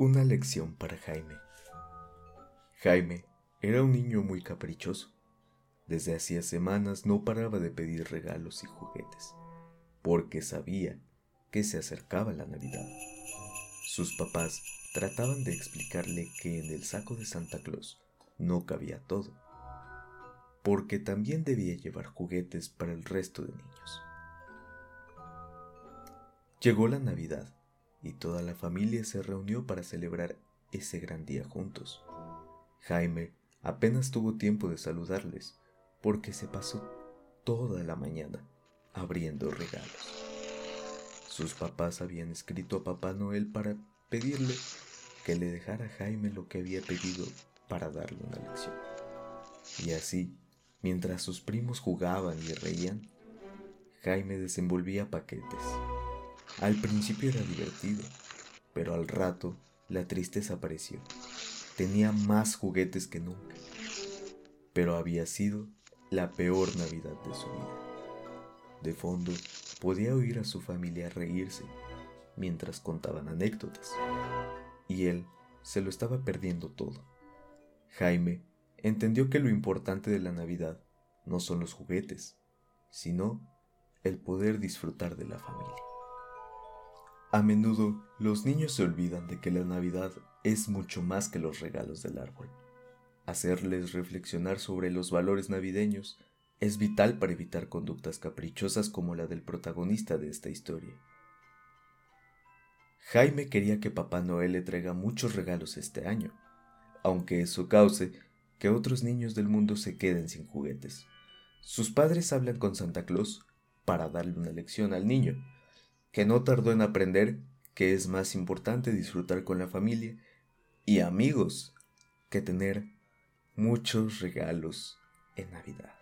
Una lección para Jaime. Jaime era un niño muy caprichoso. Desde hacía semanas no paraba de pedir regalos y juguetes, porque sabía que se acercaba la Navidad. Sus papás trataban de explicarle que en el saco de Santa Claus no cabía todo, porque también debía llevar juguetes para el resto de niños. Llegó la Navidad y toda la familia se reunió para celebrar ese gran día juntos. Jaime apenas tuvo tiempo de saludarles porque se pasó toda la mañana abriendo regalos. Sus papás habían escrito a Papá Noel para pedirle que le dejara a Jaime lo que había pedido para darle una lección. Y así, mientras sus primos jugaban y reían, Jaime desenvolvía paquetes al principio era divertido, pero al rato la tristeza apareció. Tenía más juguetes que nunca, pero había sido la peor Navidad de su vida. De fondo podía oír a su familia reírse mientras contaban anécdotas, y él se lo estaba perdiendo todo. Jaime entendió que lo importante de la Navidad no son los juguetes, sino el poder disfrutar de la familia. A menudo los niños se olvidan de que la Navidad es mucho más que los regalos del árbol. Hacerles reflexionar sobre los valores navideños es vital para evitar conductas caprichosas como la del protagonista de esta historia. Jaime quería que Papá Noel le traiga muchos regalos este año, aunque eso cause que otros niños del mundo se queden sin juguetes. Sus padres hablan con Santa Claus para darle una lección al niño, que no tardó en aprender que es más importante disfrutar con la familia y amigos que tener muchos regalos en Navidad.